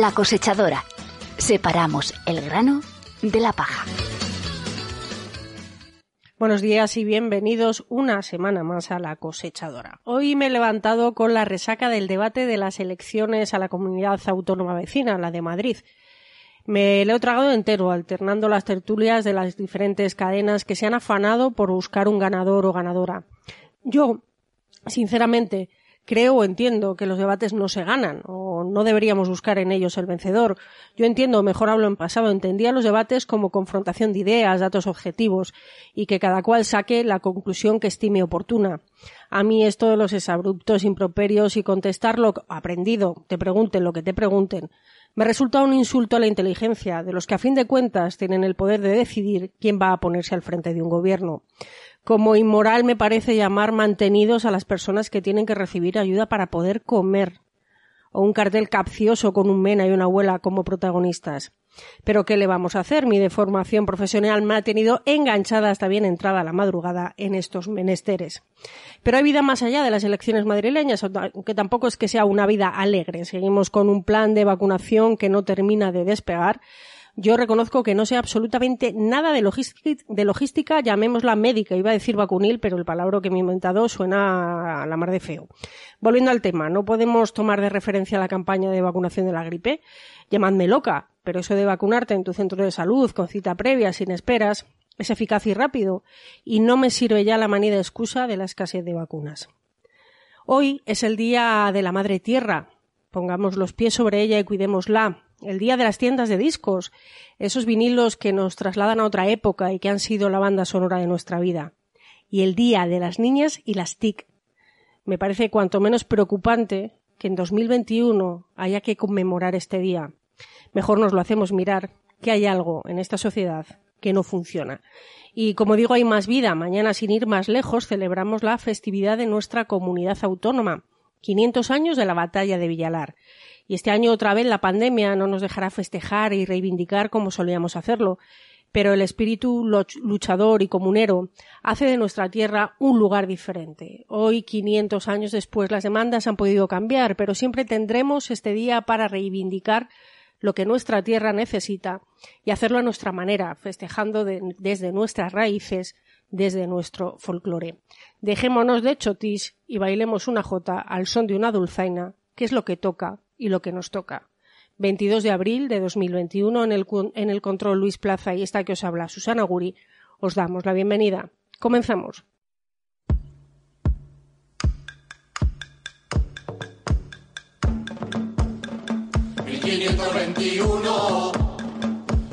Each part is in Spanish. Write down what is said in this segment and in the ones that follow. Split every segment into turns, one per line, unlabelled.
La cosechadora. Separamos el grano de la paja.
Buenos días y bienvenidos una semana más a La cosechadora. Hoy me he levantado con la resaca del debate de las elecciones a la comunidad autónoma vecina, la de Madrid. Me lo he tragado entero, alternando las tertulias de las diferentes cadenas que se han afanado por buscar un ganador o ganadora. Yo, sinceramente, creo o entiendo que los debates no se ganan o no deberíamos buscar en ellos el vencedor. Yo entiendo, mejor hablo en pasado, entendía los debates como confrontación de ideas, datos objetivos y que cada cual saque la conclusión que estime oportuna. A mí esto de los exabruptos, improperios y contestar lo aprendido, te pregunten lo que te pregunten, me resulta un insulto a la inteligencia de los que a fin de cuentas tienen el poder de decidir quién va a ponerse al frente de un gobierno. Como inmoral me parece llamar mantenidos a las personas que tienen que recibir ayuda para poder comer. O un cartel capcioso con un mena y una abuela como protagonistas. Pero ¿qué le vamos a hacer? Mi deformación profesional me ha tenido enganchada hasta bien entrada la madrugada en estos menesteres. Pero hay vida más allá de las elecciones madrileñas, aunque tampoco es que sea una vida alegre. Seguimos con un plan de vacunación que no termina de despegar yo reconozco que no sé absolutamente nada de, logística, llamémosla médica, iba a decir vacunil, pero el palabra que me he inventado suena a la mar de feo. Volviendo al tema, no podemos tomar de referencia la campaña de vacunación de la gripe. Llamadme loca, pero eso de vacunarte en tu centro de salud, con cita previa, sin esperas, es eficaz y rápido, y no me sirve ya la manida excusa de la escasez de vacunas. Hoy es el día de la Madre Tierra. Pongamos los pies sobre ella y cuidémosla, el día de las tiendas de discos, esos vinilos que nos trasladan a otra época y que han sido la banda sonora de nuestra vida, y el día de las niñas y las TIC. Me parece cuanto menos preocupante que en 2021 haya que conmemorar este día. Mejor nos lo hacemos mirar que hay algo en esta sociedad que no funciona. Y como digo, hay más vida. Mañana, sin ir más lejos, celebramos la festividad de nuestra comunidad autónoma. 500 años de la batalla de Villalar. Y este año otra vez la pandemia no nos dejará festejar y reivindicar como solíamos hacerlo, pero el espíritu luchador y comunero hace de nuestra tierra un lugar diferente. Hoy, 500 años después, las demandas han podido cambiar, pero siempre tendremos este día para reivindicar lo que nuestra tierra necesita y hacerlo a nuestra manera, festejando desde nuestras raíces, desde nuestro folclore. Dejémonos de chotis y bailemos una jota al son de una dulzaina, que es lo que toca y lo que nos toca. 22 de abril de 2021 en el, en el control Luis Plaza y esta que os habla Susana Guri, os damos la bienvenida. Comenzamos.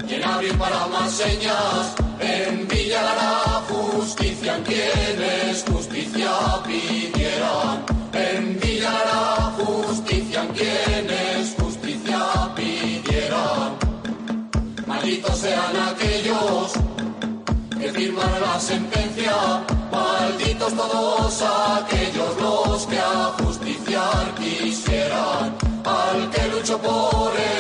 y en abril para más señas, en Villa la justicia en quienes justicia pidieran, Malditos sean aquellos que firman la sentencia, malditos todos aquellos los que a justiciar quisieran, al que luchó por el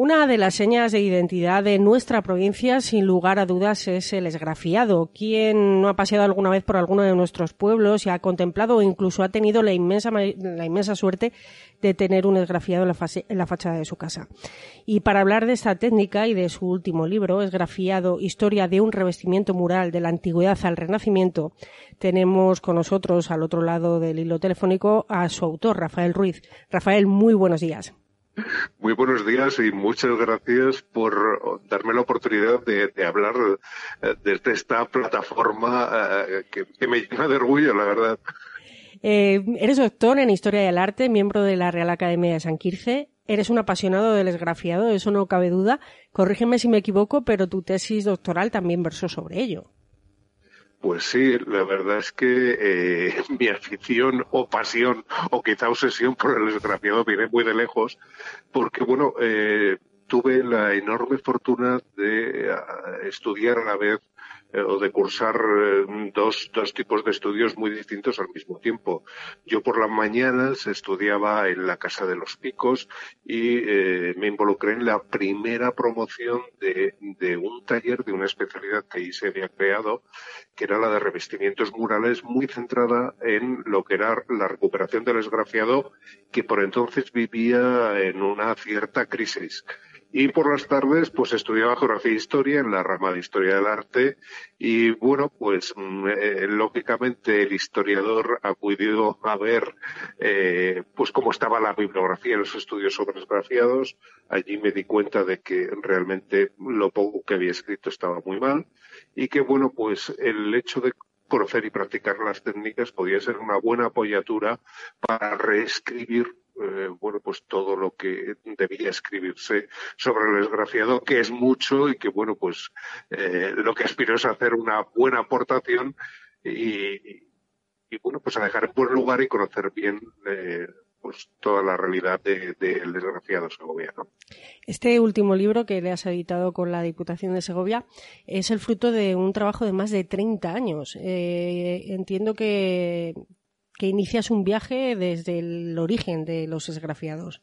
Una de las
señas de identidad de nuestra provincia, sin lugar a dudas, es el esgrafiado. ¿Quién no ha paseado alguna vez por alguno de nuestros pueblos y ha contemplado o incluso ha tenido la inmensa, la inmensa suerte de tener un esgrafiado en la, en la fachada de su casa? Y para hablar de esta técnica y de su último libro, Esgrafiado, Historia de un revestimiento mural de la antigüedad al renacimiento, tenemos con nosotros al otro lado del hilo telefónico a su autor, Rafael Ruiz. Rafael, muy buenos días.
Muy buenos días y muchas gracias por darme la oportunidad de, hablar eh, desde esta plataforma eh, que, me llena de orgullo, la verdad.
Eh, eres doctor en Historia del Arte, miembro de la Real Academia de San Quirce. Eres un apasionado del esgrafiado, eso no cabe duda. Corrígeme si me equivoco, pero tu tesis doctoral también versó sobre ello.
Pues sí, la verdad es que eh, mi afición o pasión o quizá obsesión por el esgrafiado viene muy de lejos, porque bueno, eh, tuve la enorme fortuna de ah, estudiar a la vez eh, o de cursar eh, dos, dos tipos de estudios muy distintos al mismo tiempo. Yo por las mañanas estudiaba en la Casa de los Picos y eh, me involucré en la primera promoción de, de un taller de una especialidad que ahí se había creado, que era la de revestimientos murales, muy centrada en lo que era la recuperación del esgrafiado, que por entonces vivía en una cierta crisis. Y por las tardes, pues estudiaba geografía e historia en la rama de historia del arte. Y bueno, pues mm, eh, lógicamente el historiador acudió a ver, eh, pues cómo estaba la bibliografía en los estudios sobre esgrafiados. Allí me di cuenta de que realmente lo poco que había escrito estaba muy mal. Y que bueno, pues el hecho de conocer y practicar las técnicas podía ser una buena apoyatura para reescribir eh, bueno, pues todo lo que debía escribirse sobre el desgraciado, que es mucho y que, bueno, pues eh, lo que aspiro es hacer una buena aportación y, bueno, pues a dejar en buen lugar y conocer bien eh, pues toda la realidad del desgraciado segoviano.
Este último libro que le has editado con la Diputación de Segovia es el fruto de un trabajo de más de 30 años. entiendo que, que inicias un viaje desde el origen de los esgrafiados.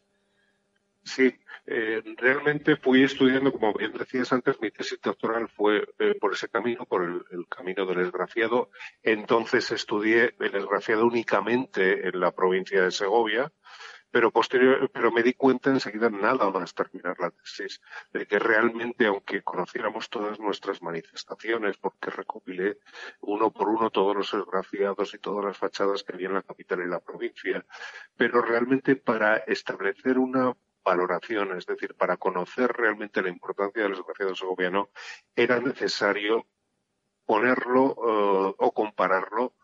Sí, eh, realmente fui estudiando, como bien decías antes, mi tesis doctoral fue eh, por ese camino, por el, camino del esgrafiado. Entonces estudié el esgrafiado únicamente en la provincia de Segovia, pero posterior, pero me di cuenta enseguida nada más terminar la tesis de que realmente aunque conociéramos todas nuestras manifestaciones porque recopilé uno por uno todos los esgrafiados y todas las fachadas que había en la capital y la provincia pero realmente para establecer una valoración, es decir, para conocer realmente la importancia del esgrafiado segoviano, era necesario ponerlo eh, o compararlo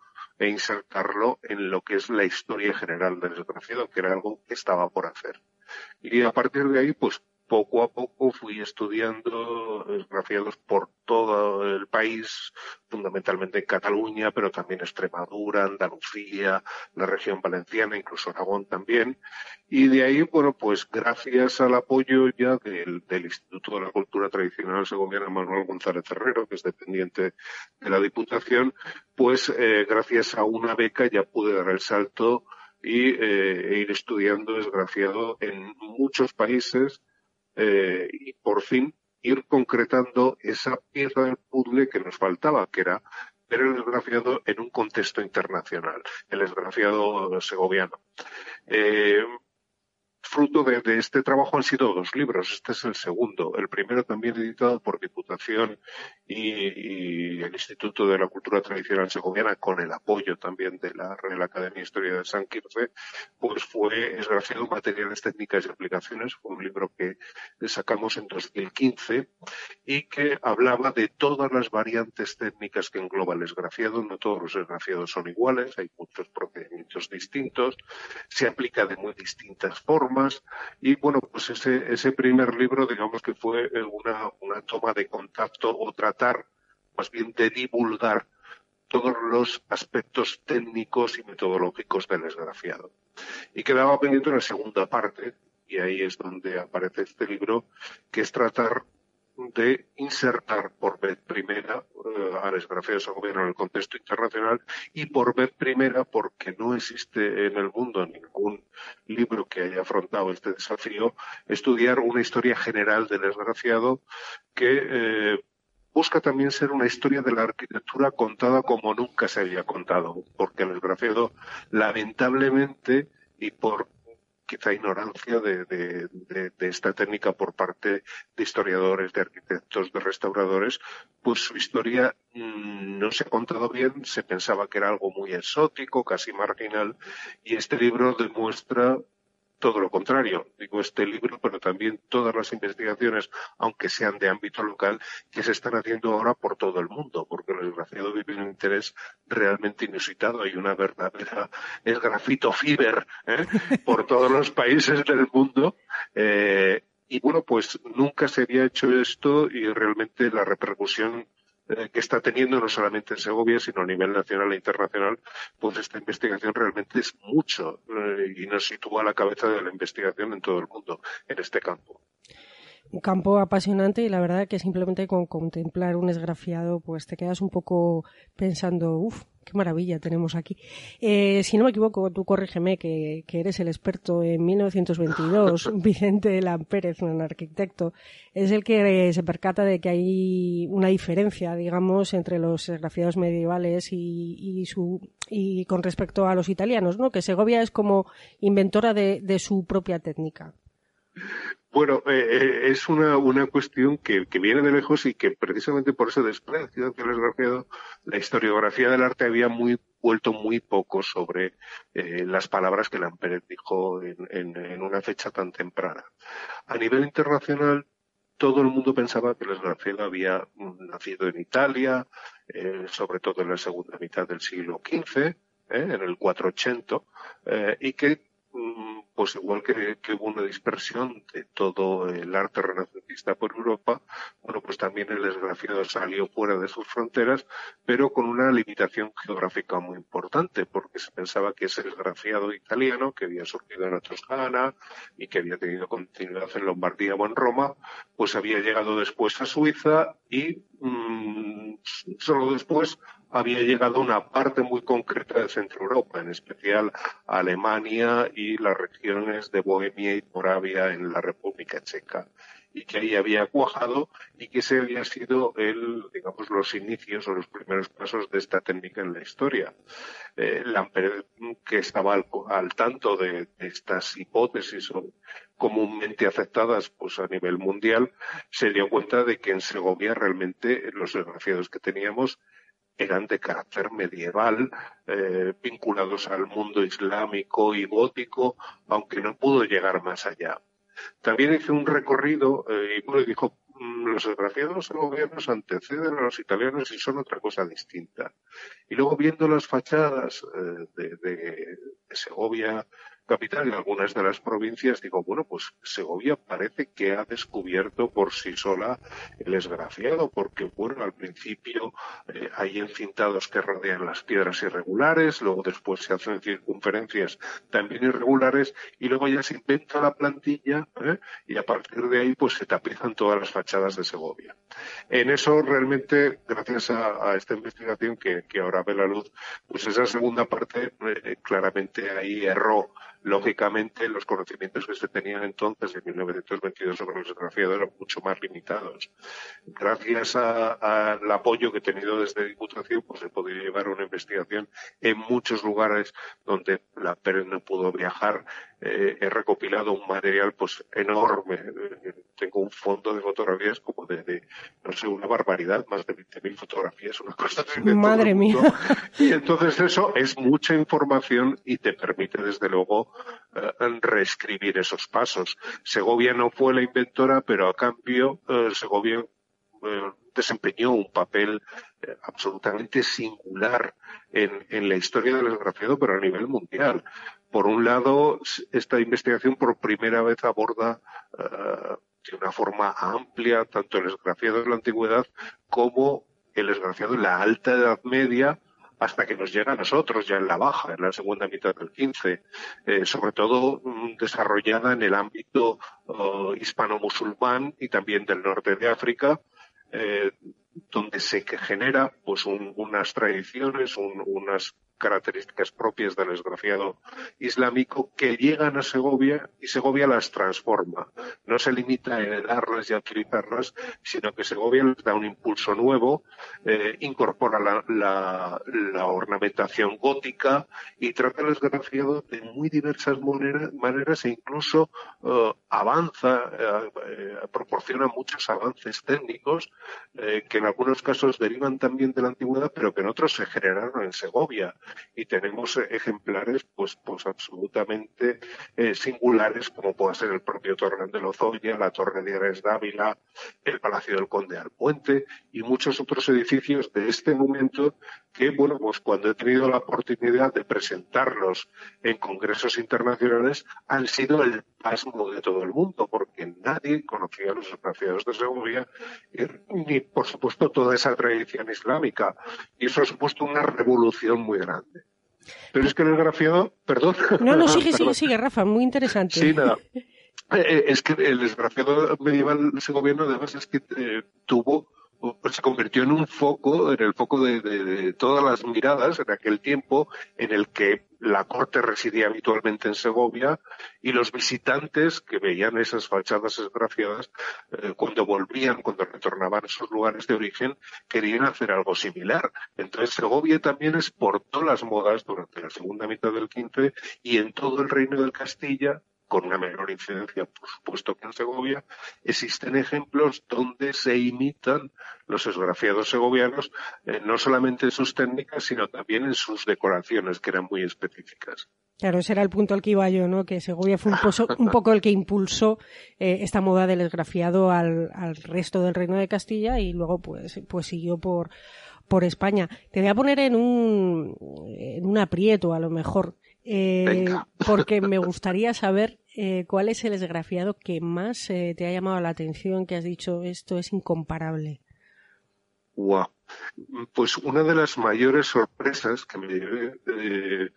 e insertarlo en lo que es la historia general del desgraciado, que era algo que estaba por hacer. Y a partir de ahí, pues poco a poco fui estudiando esgrafiados por todo el país, fundamentalmente en Cataluña, pero también Extremadura, Andalucía, la región valenciana, incluso Aragón también. Y de ahí, bueno, pues gracias al apoyo ya del, Instituto de la Cultura Tradicional Segoviana Manuel González Herrero, que es dependiente de la Diputación, pues eh, gracias a una beca ya pude dar el salto y eh, ir estudiando desgraciado en muchos países eh, y por fin ir concretando esa pieza del puzzle que nos faltaba, que era ver el desgraciado en un contexto internacional, el desgraciado segoviano. Eh, fruto de, este trabajo han sido dos libros. Este es el segundo. El primero también editado por Diputación y, el Instituto de la Cultura Tradicional Segoviana, con el apoyo también de la Real Academia de Historia de San Quirce, pues fue Esgrafiado Materiales, Técnicas y Aplicaciones. Fue un libro que sacamos en 2015 y que hablaba de todas las variantes técnicas que engloba el esgrafiado. No todos los esgrafiados son iguales, hay muchos procedimientos distintos, se aplica de muy distintas formas y bueno, pues ese, ese primer libro, digamos que fue eh, una, una toma de contacto o tratar más bien de divulgar todos los aspectos técnicos y metodológicos del esgrafiado. Y quedaba pendiente una segunda parte, y ahí es donde aparece este libro, que es tratar de insertar por vez primera eh, al esgrafiado segoviano en el contexto internacional y por vez primera porque no existe en el mundo ningún libro que haya afrontado este desafío, estudiar una historia general del esgrafiado que eh, busca también ser una historia de la arquitectura contada como nunca se había contado, porque el esgrafiado lamentablemente y por quizá ignorancia de, esta técnica por parte de historiadores, de arquitectos, de restauradores, pues su historia mm, no se ha contado bien, se pensaba que era algo muy exótico, casi marginal, y este libro demuestra todo lo contrario. Digo este libro, pero también todas las investigaciones, aunque sean de ámbito local, que se están haciendo ahora por todo el mundo, porque el desgraciado vive un interés realmente inusitado. Hay una verdadera, es grafito fiber ¿eh? por todos los países del mundo. Eh, y bueno, pues nunca se había hecho esto y realmente la repercusión eh, que está teniendo no solamente en Segovia, sino a nivel nacional e internacional, pues esta investigación realmente es mucho eh, y nos sitúa a la cabeza de la investigación en todo el mundo en este campo
un campo apasionante y la verdad que simplemente con contemplar un esgrafiado pues te quedas un poco pensando, uff, qué maravilla tenemos aquí. Eh, si no me equivoco, tú corrígeme que, que eres el experto en 1922, Vicente Lampérez, un arquitecto, es el que se percata de que hay una diferencia, digamos, entre los esgrafiados medievales y, y, su, y con respecto a los italianos, ¿no? Que Segovia es como inventora de, de su propia técnica.
Bueno, eh, eh, es una, una cuestión que, que, viene de lejos y que precisamente por ese desprecio que les grafiado, la historiografía del arte había muy vuelto muy poco sobre eh, las palabras que Lamperet dijo en, en, una fecha tan temprana. A nivel internacional, todo el mundo pensaba que el esgrafiado había nacido en Italia, sobre todo en la segunda mitad del siglo XV, eh, en el 480, eh, y que mm, pues igual que, hubo una dispersión de todo el arte renacentista por Europa, bueno, pues también el esgrafiado salió fuera de sus fronteras, pero con una limitación geográfica muy importante, porque se pensaba que ese esgrafiado italiano, que había surgido en la Toscana y que había tenido continuidad en Lombardía o en Roma, pues había llegado después a Suiza y mmm, solo después había llegado una parte muy concreta de Centro Europa, en especial Alemania y las regiones de Bohemia y Moravia en la República Checa, y que ahí había cuajado y que ese había sido el, digamos, los inicios o los primeros pasos de esta técnica en la historia. Eh, que estaba al, al tanto de, de, estas hipótesis comúnmente aceptadas pues a nivel mundial, se dio cuenta de que en Segovia realmente los desgraciados que teníamos eran de carácter medieval, eh, vinculados al mundo islámico y gótico, aunque no pudo llegar más allá. También hizo un recorrido eh, y bueno, dijo, mm, los desgraciados gobiernos anteceden a los italianos y son otra cosa distinta. Y luego viendo las fachadas eh, de Segovia, capital y algunas de las provincias, digo, bueno, pues Segovia parece que ha descubierto por sí sola el esgrafiado, porque, bueno, al principio eh, hay encintados que rodean las piedras irregulares, luego después se hacen circunferencias también irregulares, y luego ya se inventa la plantilla, ¿eh? y a partir de ahí, pues se tapizan todas las fachadas de Segovia. En eso, realmente, gracias a, a esta investigación que, que, ahora ve la luz, pues esa segunda parte, eh, claramente ahí erró lógicamente los conocimientos que se tenían entonces en 1922 sobre los desgraciados eran mucho más limitados. Gracias al apoyo que he tenido desde Diputación, pues he podido llevar una investigación en muchos lugares donde la Pérez no pudo viajar. Eh, he recopilado un material pues enorme. Eh, tengo un fondo de fotografías como de, de no sé, una barbaridad, más de 20.000 fotografías, una cosa
Madre mía.
Y entonces eso es mucha información y te permite desde luego eh, reescribir esos pasos. Segovia no fue la inventora, pero a cambio eh, Segovia desempeñó un papel absolutamente singular en, en, la historia del desgraciado, pero a nivel mundial. Por un lado, esta investigación por primera vez aborda uh, de una forma amplia tanto el desgraciado de la antigüedad como el desgraciado en la alta edad media hasta que nos llega a nosotros ya en la baja, en la segunda mitad del 15, eh, sobre todo mm, desarrollada en el ámbito oh, hispano-musulmán y también del norte de África, eh, donde se genera pues unas tradiciones, unas características propias del esgrafiado islámico que llegan a Segovia y Segovia las transforma. No se limita a heredarlas y a utilizarlas, sino que Segovia les da un impulso nuevo, eh, incorpora la, ornamentación gótica y trata el esgrafiado de muy diversas maneras e incluso eh, avanza, eh, proporciona muchos avances técnicos que en algunos casos derivan también de la antigüedad, pero que en otros se generaron en Segovia y tenemos ejemplares pues, pues absolutamente eh, singulares como puede ser el propio Torre de Lozoya, la Torre de Ares Dávila, el Palacio del Conde Alpuente y muchos otros edificios de este momento que, bueno, pues cuando he tenido la oportunidad de presentarlos en congresos internacionales han sido el pasmo de todo el mundo, porque nadie conocía a los esgrafiados de Segovia, eh, ni por supuesto toda esa tradición islámica. Y eso ha supuesto una revolución muy grande. Pero es que el esgrafiado, perdón.
No, no, sigue, sigue, sigue, Rafa, muy interesante.
Sí, nada. Eh, eh, es que el esgrafiado medieval segoviano además es que tuvo pues se convirtió en un foco, en el foco de, todas las miradas en aquel tiempo en el que la corte residía habitualmente en Segovia y los visitantes que veían esas fachadas esgrafiadas eh, cuando volvían, cuando retornaban a sus lugares de origen, querían hacer algo similar. Entonces Segovia también exportó las modas durante la segunda mitad del XV y en todo el reino del Castilla con una menor incidencia, por supuesto, que en Segovia, existen ejemplos donde se imitan los esgrafiados segovianos, eh, no solamente en sus técnicas, sino también en sus decoraciones, que eran muy específicas.
Claro, ese era el punto al que iba yo, ¿no? Que Segovia fue un, poco el que impulsó eh, esta moda del esgrafiado al, resto del Reino de Castilla y luego, pues, pues siguió por, por España. Te voy a poner en un, en un aprieto, a lo mejor, eh, porque me gustaría saber eh, ¿cuál es el esgrafiado que más eh, te ha llamado la atención, que has dicho esto es incomparable?
Wow. Pues una de las mayores sorpresas que me llevé eh,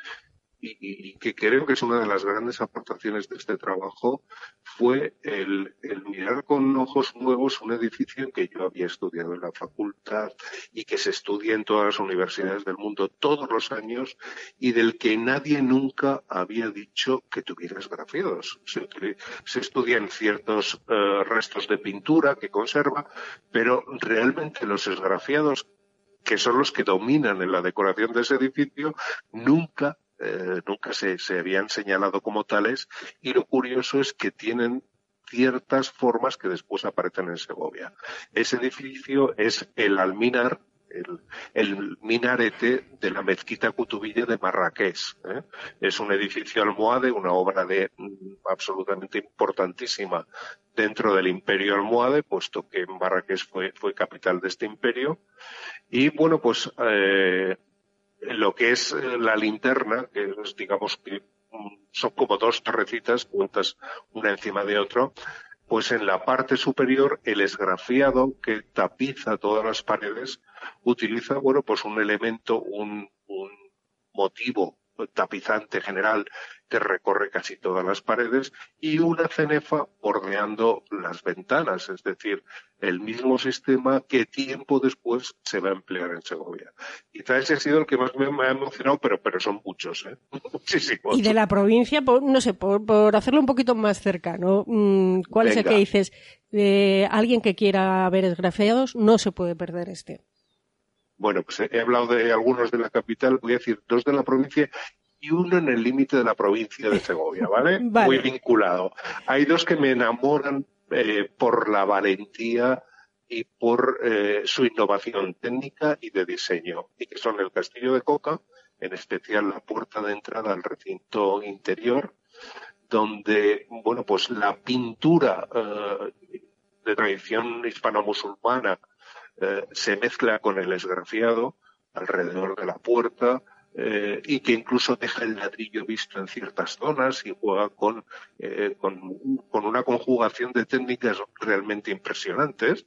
y, que creo que es una de las grandes aportaciones de este trabajo fue el, mirar con ojos nuevos un edificio que yo había estudiado en la facultad y que se estudia en todas las universidades del mundo todos los años y del que nadie nunca había dicho que tuviera esgrafiados. Se, se estudian ciertos eh, restos de pintura que conserva, pero realmente los esgrafiados que son los que dominan en la decoración de ese edificio, nunca eh, nunca se, habían señalado como tales y lo curioso es que tienen ciertas formas que después aparecen en Segovia. Ese edificio es el alminar, el, minarete de la mezquita Cutubilla de Marrakech. ¿eh? Es un edificio almohade, una obra de mm, absolutamente importantísima dentro del imperio almohade, puesto que Marrakech fue, fue capital de este imperio. Y bueno, pues eh, lo que es eh, la linterna, que es, digamos que mm, son como dos torrecitas juntas una encima de otra, pues en la parte superior el esgrafiado que tapiza todas las paredes utiliza, bueno, pues un elemento, un, un motivo tapizante general que recorre casi todas las paredes y una cenefa bordeando las ventanas, es decir, el mismo sistema que tiempo después se va a emplear en Segovia. Quizá ese ha sido el que más me, ha emocionado, pero, pero son muchos, ¿eh?
Y de la provincia, no sé, por, hacerlo un poquito más cercano, mm, ¿cuál es el que dices? De alguien que quiera ver esgrafiados, no se puede perder este.
Bueno, pues he hablado de algunos de la capital, voy a decir dos de la provincia y uno en el límite de la provincia de Segovia, ¿vale? Muy vinculado. Hay dos que me enamoran eh, por la valentía y por eh, su innovación técnica y de diseño, y que son el Castillo de Coca, en especial la puerta de entrada al recinto interior, donde, bueno, pues la pintura eh, de tradición hispano-musulmana eh, se mezcla con el esgrafiado alrededor de la puerta eh, y que incluso deja el ladrillo visto en ciertas zonas y juega con, eh, con, una conjugación de técnicas realmente impresionantes.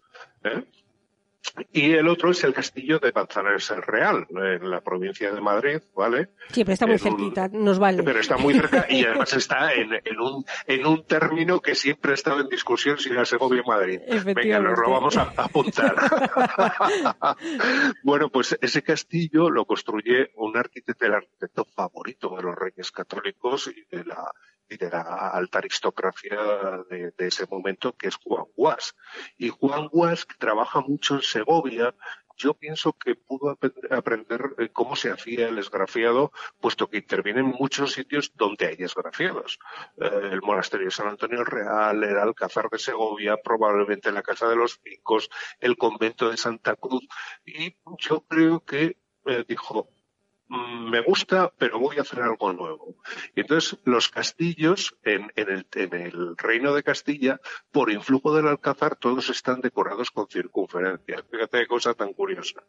Y el otro es el castillo de Manzanares el Real, en la provincia de Madrid, ¿vale?
Sí, pero está muy cerquita, nos vale.
Pero está muy cerca y además está en, en, un, en un término que siempre ha estado en discusión si era Segovia Madrid. Venga, lo vamos a apuntar. bueno, pues ese castillo lo construye un arquitecto, el arquitecto favorito de los reyes católicos y de la y de la alta aristocracia de, ese momento, que es Juan Guas. Y Juan Guas, que trabaja mucho en Segovia, yo pienso que pudo aprender eh, cómo se hacía el esgrafiado, puesto que interviene en muchos sitios donde hay esgrafiados. Eh, el monasterio de San Antonio Real, el Alcázar de Segovia, probablemente la Casa de los Picos, el convento de Santa Cruz. Y yo creo que eh, dijo, me gusta, pero voy a hacer algo nuevo. Y entonces los castillos en, el, el, reino de Castilla, por influjo del Alcázar, todos están decorados con circunferencias. Fíjate qué cosa tan curiosa.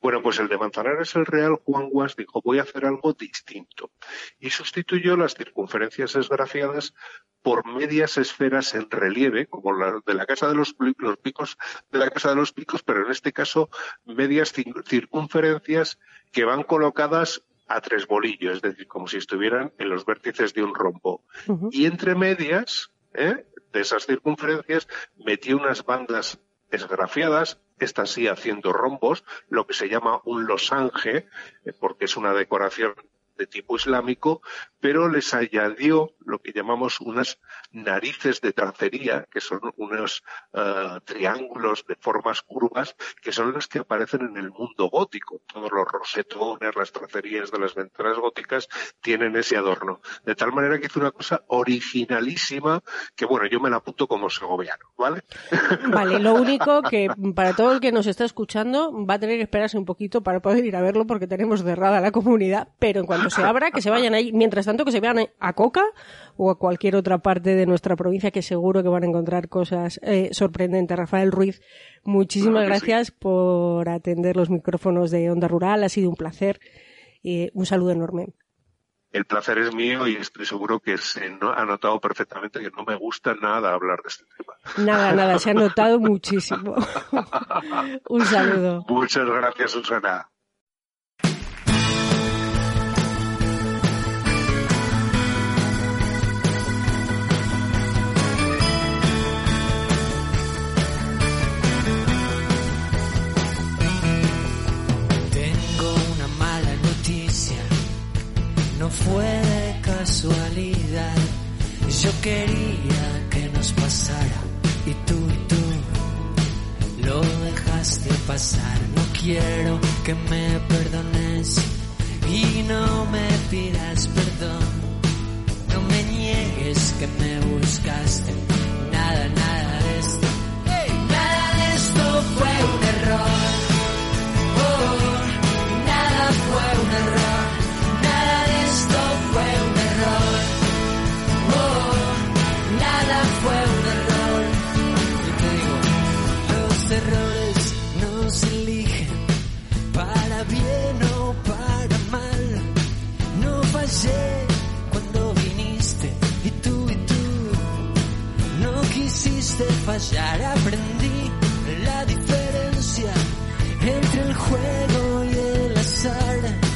Bueno, pues el de Manzanares el Real, Juan Guas, dijo voy a hacer algo distinto. Y sustituyó las circunferencias esgrafiadas por medias esferas en relieve, como la de la Casa de los, los Picos, de la Casa de los Picos, pero en este caso medias circunferencias que van colocadas a tres bolillos, es decir, como si estuvieran en los vértices de un rombo. Y entre medias ¿eh? de esas circunferencias metió unas bandas esgrafiadas, estas sí haciendo rombos, lo que se llama un losange, eh, porque es una decoración de tipo islámico, pero les añadió lo que llamamos unas narices de tracería, que son unos uh, triángulos de formas curvas, que son las que aparecen en el mundo gótico. Todos los rosetones, las tracerías de las ventanas góticas tienen ese adorno. De tal manera que hizo una cosa originalísima, que bueno, yo me la apunto como segoviano, ¿vale?
Vale, lo único que para todo el que nos está escuchando va a tener que esperarse un poquito para poder ir a verlo porque tenemos cerrada la comunidad, pero en cuanto se abra, que se vayan ahí. Mientras tanto, que se vean a Coca o a cualquier otra parte de nuestra provincia, que seguro que van a encontrar cosas eh, sorprendentes. Rafael Ruiz, muchísimas gracias por atender los micrófonos de Onda Rural. Ha sido un placer. y un saludo enorme.
El placer es mío y estoy seguro que se ha notado perfectamente que no me gusta nada hablar de este tema.
Nada, nada, se ha notado muchísimo. un saludo.
Muchas gracias, Susana.
Fue de casualidad. Yo quería que nos pasara y tú y tú lo dejaste pasar. No quiero que me perdones y no me pidas perdón. No me niegues que me buscaste. Nada, nada quisiste fallar. Aprendí la diferencia entre el juego y el azar.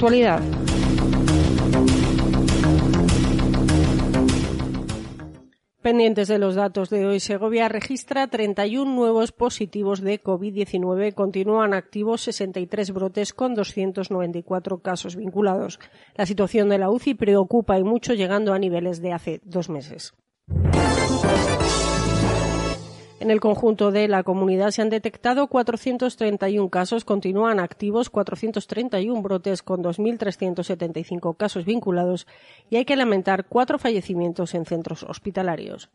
Actualidad. Pendientes de los datos de hoy, Segovia registra 31 nuevos positivos de COVID-19. Continúan activos 63 brotes con 294 casos vinculados. La situación de la UCI preocupa y mucho, llegando a niveles de hace dos meses. En el conjunto de la comunidad se han detectado 431 casos, continúan activos 431 brotes con 2.375 casos vinculados y hay que lamentar cuatro fallecimientos en centros hospitalarios.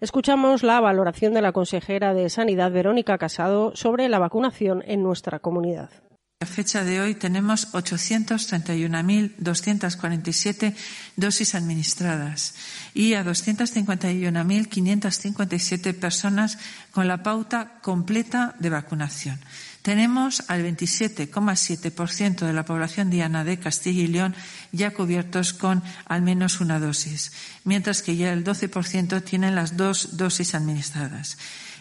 Escuchamos la valoración de la consejera de Sanidad, Verónica Casado, sobre la vacunación en nuestra comunidad.
A fecha de hoy tenemos 831.247 dosis administradas y a 251.557 personas con la pauta completa de vacunación. Tenemos al 27,7% de la población diana de Castilla y León ya cubiertos con al menos una dosis, mientras que ya el 12% tienen las dos dosis administradas.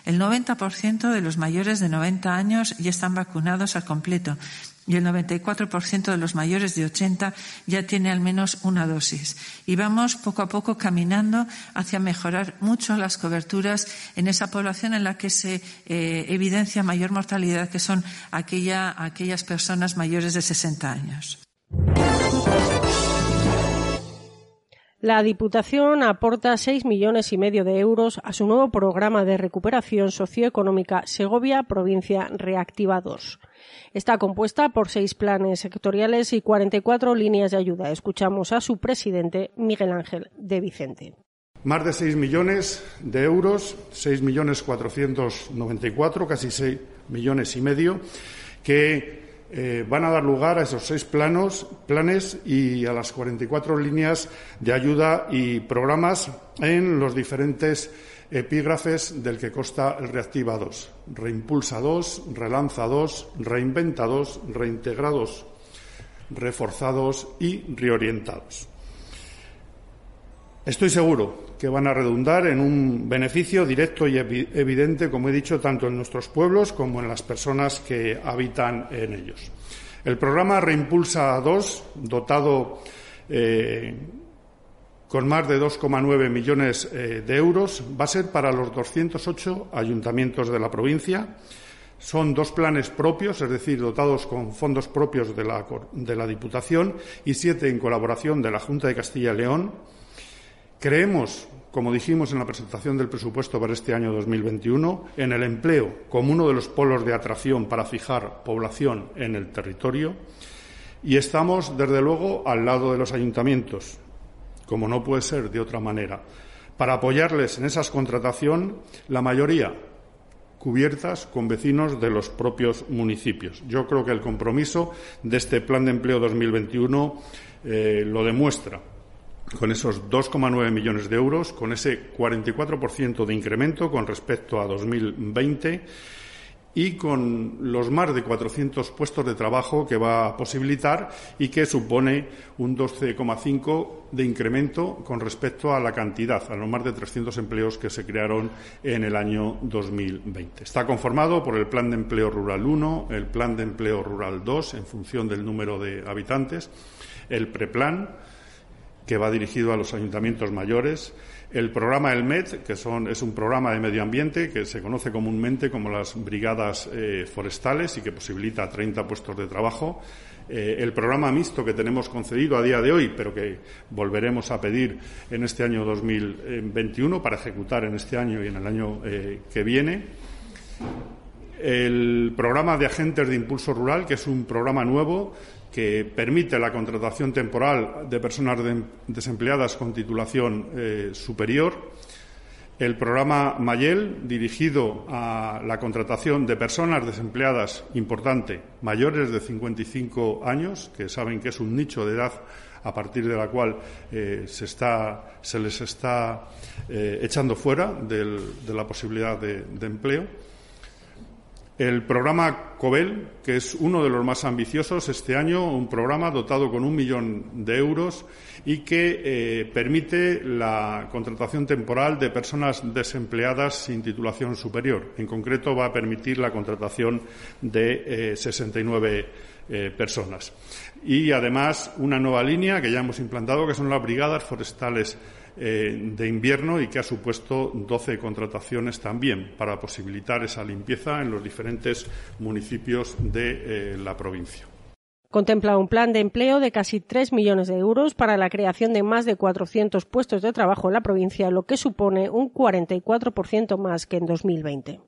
El 90% de los mayores de 90 años ya están vacunados al completo y el 94% de los mayores de 80 ya tiene al menos una dosis. Y vamos poco a poco caminando hacia mejorar mucho las coberturas en esa población en la que se eh, evidencia mayor mortalidad, que son aquella, aquellas personas mayores de 60 años.
La Diputación aporta seis millones y medio de euros a su nuevo programa de recuperación socioeconómica Segovia Provincia Reactiva 2. Está compuesta por seis planes sectoriales y 44 líneas de ayuda. Escuchamos a su presidente, Miguel Ángel de Vicente.
Más de seis millones de euros, seis millones cuatrocientos noventa y cuatro, casi seis millones y medio, que eh, van a dar lugar a esos seis planos, planes y a las 44 líneas de ayuda y programas en los diferentes epígrafes del que consta el Reactiva 2. Reimpulsa 2, Relanza 2, Reinventa 2, Reintegrados, Reforzados y Reorientados. Estoy seguro que van a redundar en un beneficio directo y evidente, como he dicho, tanto en nuestros pueblos como en las personas que habitan en ellos. El programa Reimpulsa 2, dotado eh, con más de 2,9 millones eh, de euros, va a ser para los 208 ayuntamientos de la provincia. Son dos planes propios, es decir, dotados con fondos propios de la, de la Diputación y siete en colaboración de la Junta de Castilla y León Creemos, como dijimos en la presentación del presupuesto para este año 2021, en el empleo como uno de los polos de atracción para fijar población en el territorio y estamos, desde luego, al lado de los ayuntamientos, como no puede ser de otra manera, para apoyarles en esa contratación, la mayoría cubiertas con vecinos de los propios municipios. Yo creo que el compromiso de este Plan de Empleo 2021 eh, lo demuestra con esos 2,9 millones de euros, con ese 44% de incremento con respecto a 2020 y con los más de 400 puestos de trabajo que va a posibilitar y que supone un 12,5 de incremento con respecto a la cantidad, a los más de 300 empleos que se crearon en el año 2020. Está conformado por el Plan de Empleo Rural 1, el Plan de Empleo Rural 2, en función del número de habitantes, el Preplan, que va dirigido a los ayuntamientos mayores. El programa El MED, que son, es un programa de medio ambiente que se conoce comúnmente como las brigadas eh, forestales y que posibilita 30 puestos de trabajo. Eh, el programa mixto que tenemos concedido a día de hoy, pero que volveremos a pedir en este año 2021 para ejecutar en este año y en el año eh, que viene. El programa de agentes de impulso rural, que es un programa nuevo que permite la contratación temporal de personas desempleadas con titulación eh, superior, el programa Mayel, dirigido a la contratación de personas desempleadas importante, mayores de 55 años, que saben que es un nicho de edad a partir de la cual eh, se, les está eh, echando fuera de la posibilidad de empleo El programa COBEL, que es uno de los más ambiciosos este año, un programa dotado con un millón de euros y que eh, permite la contratación temporal de personas desempleadas sin titulación superior. En concreto, va a permitir la contratación de 69 eh, personas. Y además, una nueva línea que ya hemos implantado, que son las brigadas forestales eh, de invierno y que ha supuesto 12 contrataciones también para posibilitar esa limpieza en los diferentes municipios de eh, la provincia.
Contempla un plan de empleo de casi 3 millones de euros para la creación de más de 400 puestos de trabajo en la provincia, lo que supone un 44% más que en 2020.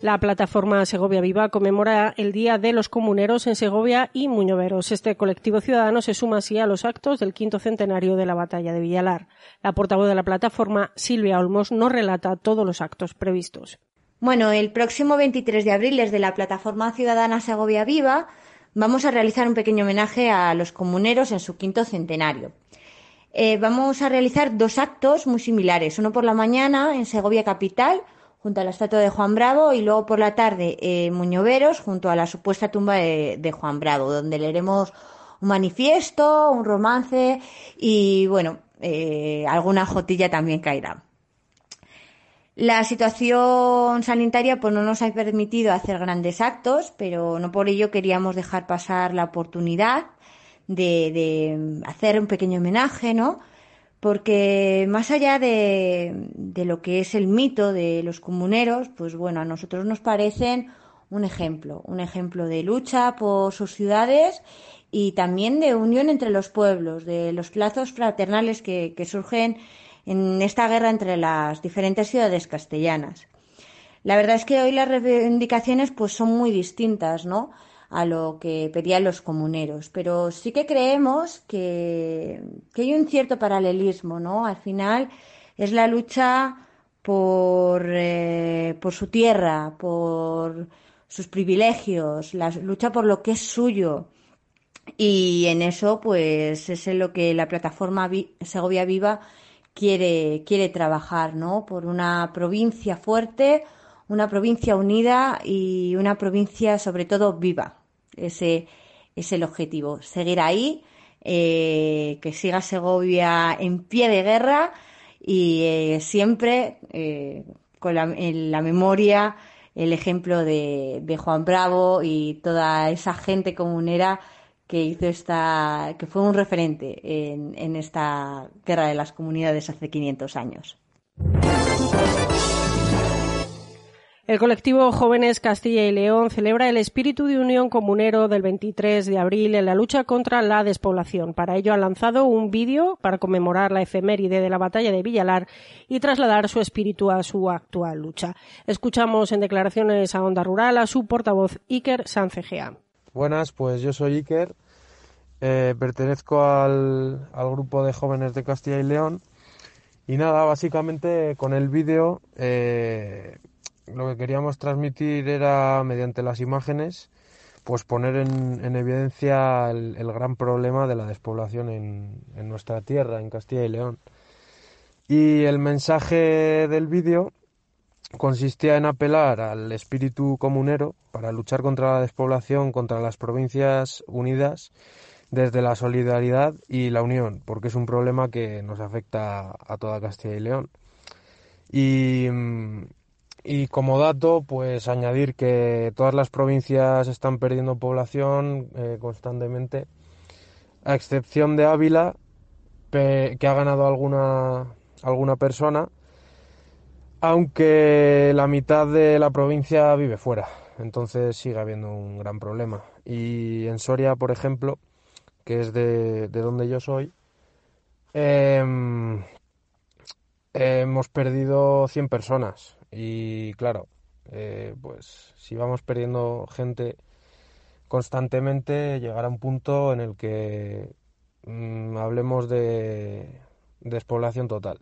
La plataforma Segovia Viva conmemora el Día de los Comuneros en Segovia y Muñoveros. Este colectivo ciudadano se suma así a los actos del quinto centenario de la batalla de Villalar. La portavoz de la plataforma, Silvia Olmos, nos relata todos los actos previstos.
Bueno, el próximo 23 de abril, desde la plataforma ciudadana Segovia Viva, vamos a realizar un pequeño homenaje a los comuneros en su quinto centenario. Eh, vamos a realizar dos actos muy similares, uno por la mañana en Segovia Capital, junto a la estatua de Juan Bravo y luego por la tarde en Muñoveros junto a la supuesta tumba de, Juan Bravo, donde leeremos un manifiesto, un romance y bueno, eh, alguna jotilla también caerá. La situación sanitaria pues no nos ha permitido hacer grandes actos, pero no por ello queríamos dejar pasar la oportunidad de, de hacer un pequeño homenaje, ¿no? Porque más allá de, lo que es el mito de los comuneros, pues bueno, a nosotros nos parecen un ejemplo, un ejemplo de lucha por sus ciudades y también de unión entre los pueblos, de los plazos fraternales que, que surgen en esta guerra entre las diferentes ciudades castellanas. La verdad es que hoy las reivindicaciones pues son muy distintas, ¿no? A lo que pedían los comuneros. Pero sí que creemos que, hay un cierto paralelismo, ¿no? Al final es la lucha por, eh, por su tierra, por sus privilegios, la lucha por lo que es suyo. Y en eso, pues, es en lo que la plataforma Segovia Viva quiere, quiere trabajar, ¿no? Por una provincia fuerte, una provincia unida y una provincia sobre todo viva. Ese es el objetivo, seguir ahí, eh, que siga Segovia en pie de guerra y eh, siempre eh, con la, en la memoria el ejemplo de, Juan Bravo y toda esa gente comunera que hizo esta, que fue un referente en, en esta guerra de las comunidades hace 500 años.
El colectivo Jóvenes Castilla y León celebra el espíritu de unión comunero del 23 de abril en la lucha contra la despoblación. Para ello han lanzado un vídeo para conmemorar la efeméride de la batalla de Villalar y trasladar su espíritu a su actual lucha. Escuchamos en declaraciones a Onda Rural a su portavoz Iker Sancegea.
Buenas, pues yo soy Iker, eh, pertenezco al, grupo de jóvenes de Castilla y León y nada, básicamente con el vídeo eh, lo que queríamos transmitir era, mediante las imágenes, pues poner en, evidencia el, gran problema de la despoblación en, nuestra tierra, en Castilla y León. Y el mensaje del vídeo consistía en apelar al espíritu comunero para luchar contra la despoblación, contra las provincias unidas, desde la solidaridad y la unión, porque es un problema que nos afecta a toda Castilla y León. Y, y como dato, pues añadir que todas las provincias están perdiendo población eh, constantemente, a excepción de Ávila, que ha ganado alguna, alguna persona, aunque la mitad de la provincia vive fuera, entonces sigue habiendo un gran problema. Y en Soria, por ejemplo, que es de, donde yo soy, em, hemos perdido 100 personas y claro, eh, pues si vamos perdiendo gente constantemente, llegará un punto en el que mm, hablemos de despoblación total.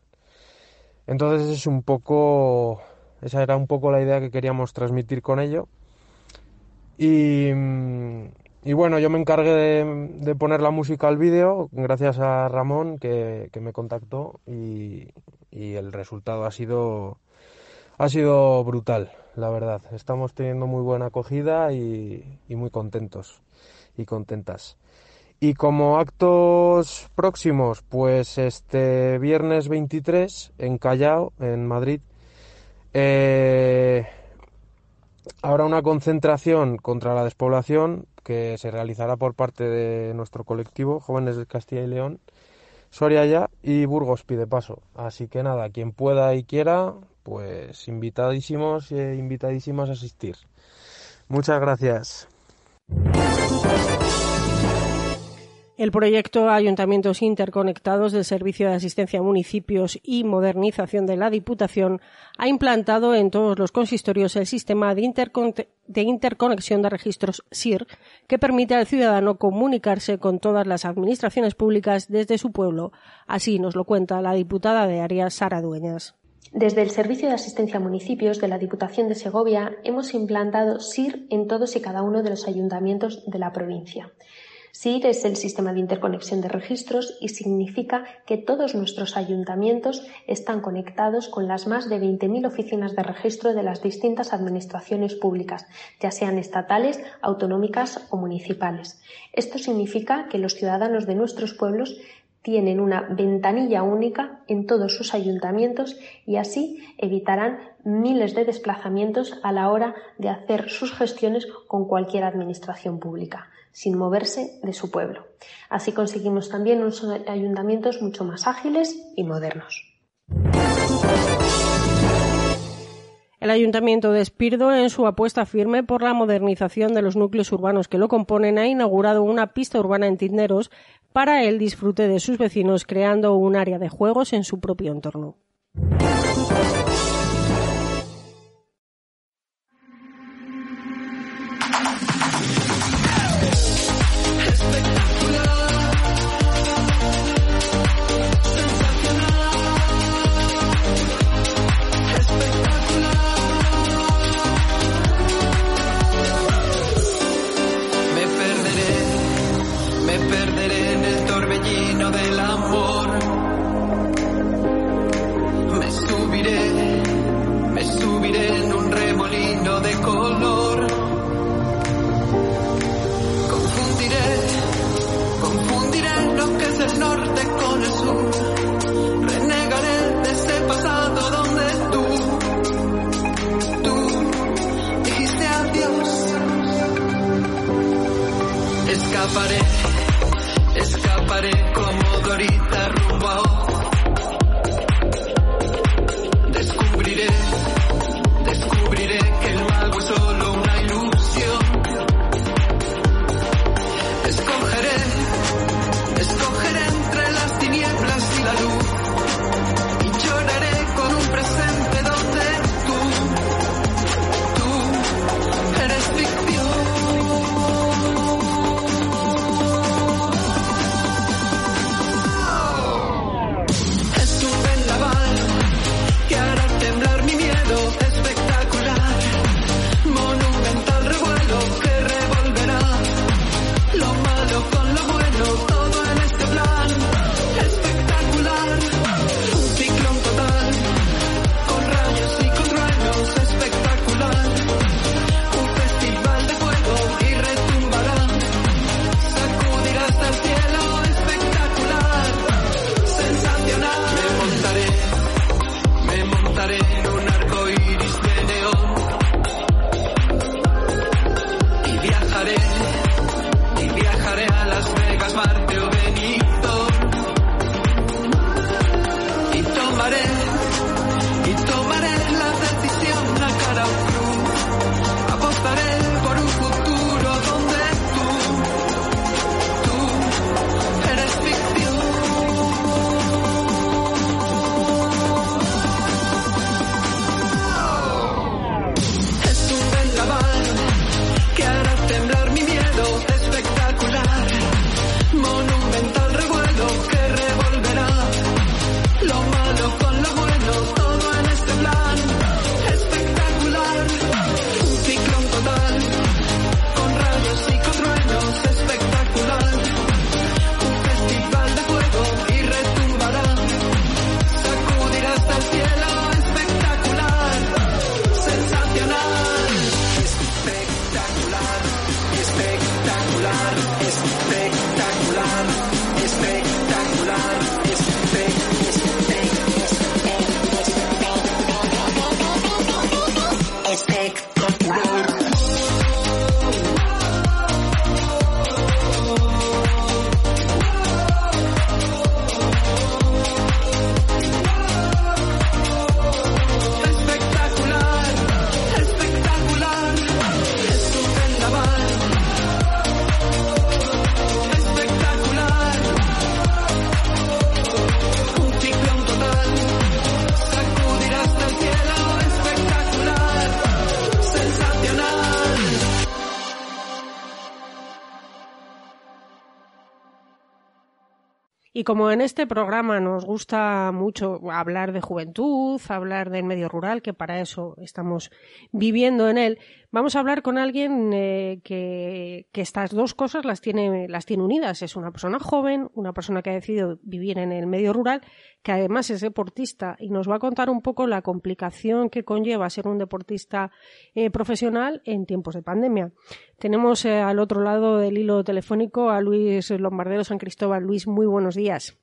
Entonces es un poco, esa era un poco la idea que queríamos transmitir con ello. Y, mm, y bueno, yo me encargué de, poner la música al vídeo gracias a Ramón que, me contactó y, y el resultado ha sido ha sido brutal, la verdad. Estamos teniendo muy buena acogida y, muy contentos y contentas. Y como actos próximos, pues este viernes 23 en Callao, en Madrid, eh, habrá una concentración contra la despoblación que se realizará por parte de nuestro colectivo Jóvenes de Castilla y León, Soria ya y Burgos pide paso. Así que nada, quien pueda y quiera, pues invitadísimos e invitadísimas a asistir. Muchas gracias.
El proyecto Ayuntamientos Interconectados del Servicio de Asistencia a Municipios y Modernización de la Diputación ha implantado en todos los consistorios el sistema de, interconexión de registros SIR que permite al ciudadano comunicarse con todas las administraciones públicas desde su pueblo. Así nos lo cuenta la diputada de Arias, Sara Dueñas.
Desde el Servicio de Asistencia a Municipios de la Diputación de Segovia hemos implantado SIR en todos y cada uno de los ayuntamientos de la provincia. SIR es el sistema de interconexión de registros y significa que todos nuestros ayuntamientos están conectados con las más de 20.000 oficinas de registro de las distintas administraciones públicas, ya sean estatales, autonómicas o municipales. Esto significa que los ciudadanos de nuestros pueblos tienen una ventanilla única en todos sus ayuntamientos y así evitarán miles de desplazamientos a la hora de hacer sus gestiones con cualquier administración pública sin moverse de su pueblo. Así conseguimos también unos ayuntamientos mucho más ágiles y modernos.
El Ayuntamiento de Espirdo, en su apuesta firme por la modernización de los núcleos urbanos que lo componen, ha inaugurado una pista urbana en Tizneros para el disfrute de sus vecinos, creando un área de juegos en su propio entorno. Como en este programa nos gusta mucho hablar de juventud, hablar del medio rural, que para eso estamos viviendo en él, vamos a hablar con alguien eh, que, estas dos cosas las tiene, las tiene unidas. Es una persona joven, una persona que ha decidido vivir en el medio rural, que además es deportista y nos va a contar un poco la complicación que conlleva ser un deportista eh, profesional en tiempos de pandemia. Tenemos eh, al otro lado del hilo telefónico a Luis Lombardero San Cristóbal. Luis, muy buenos días.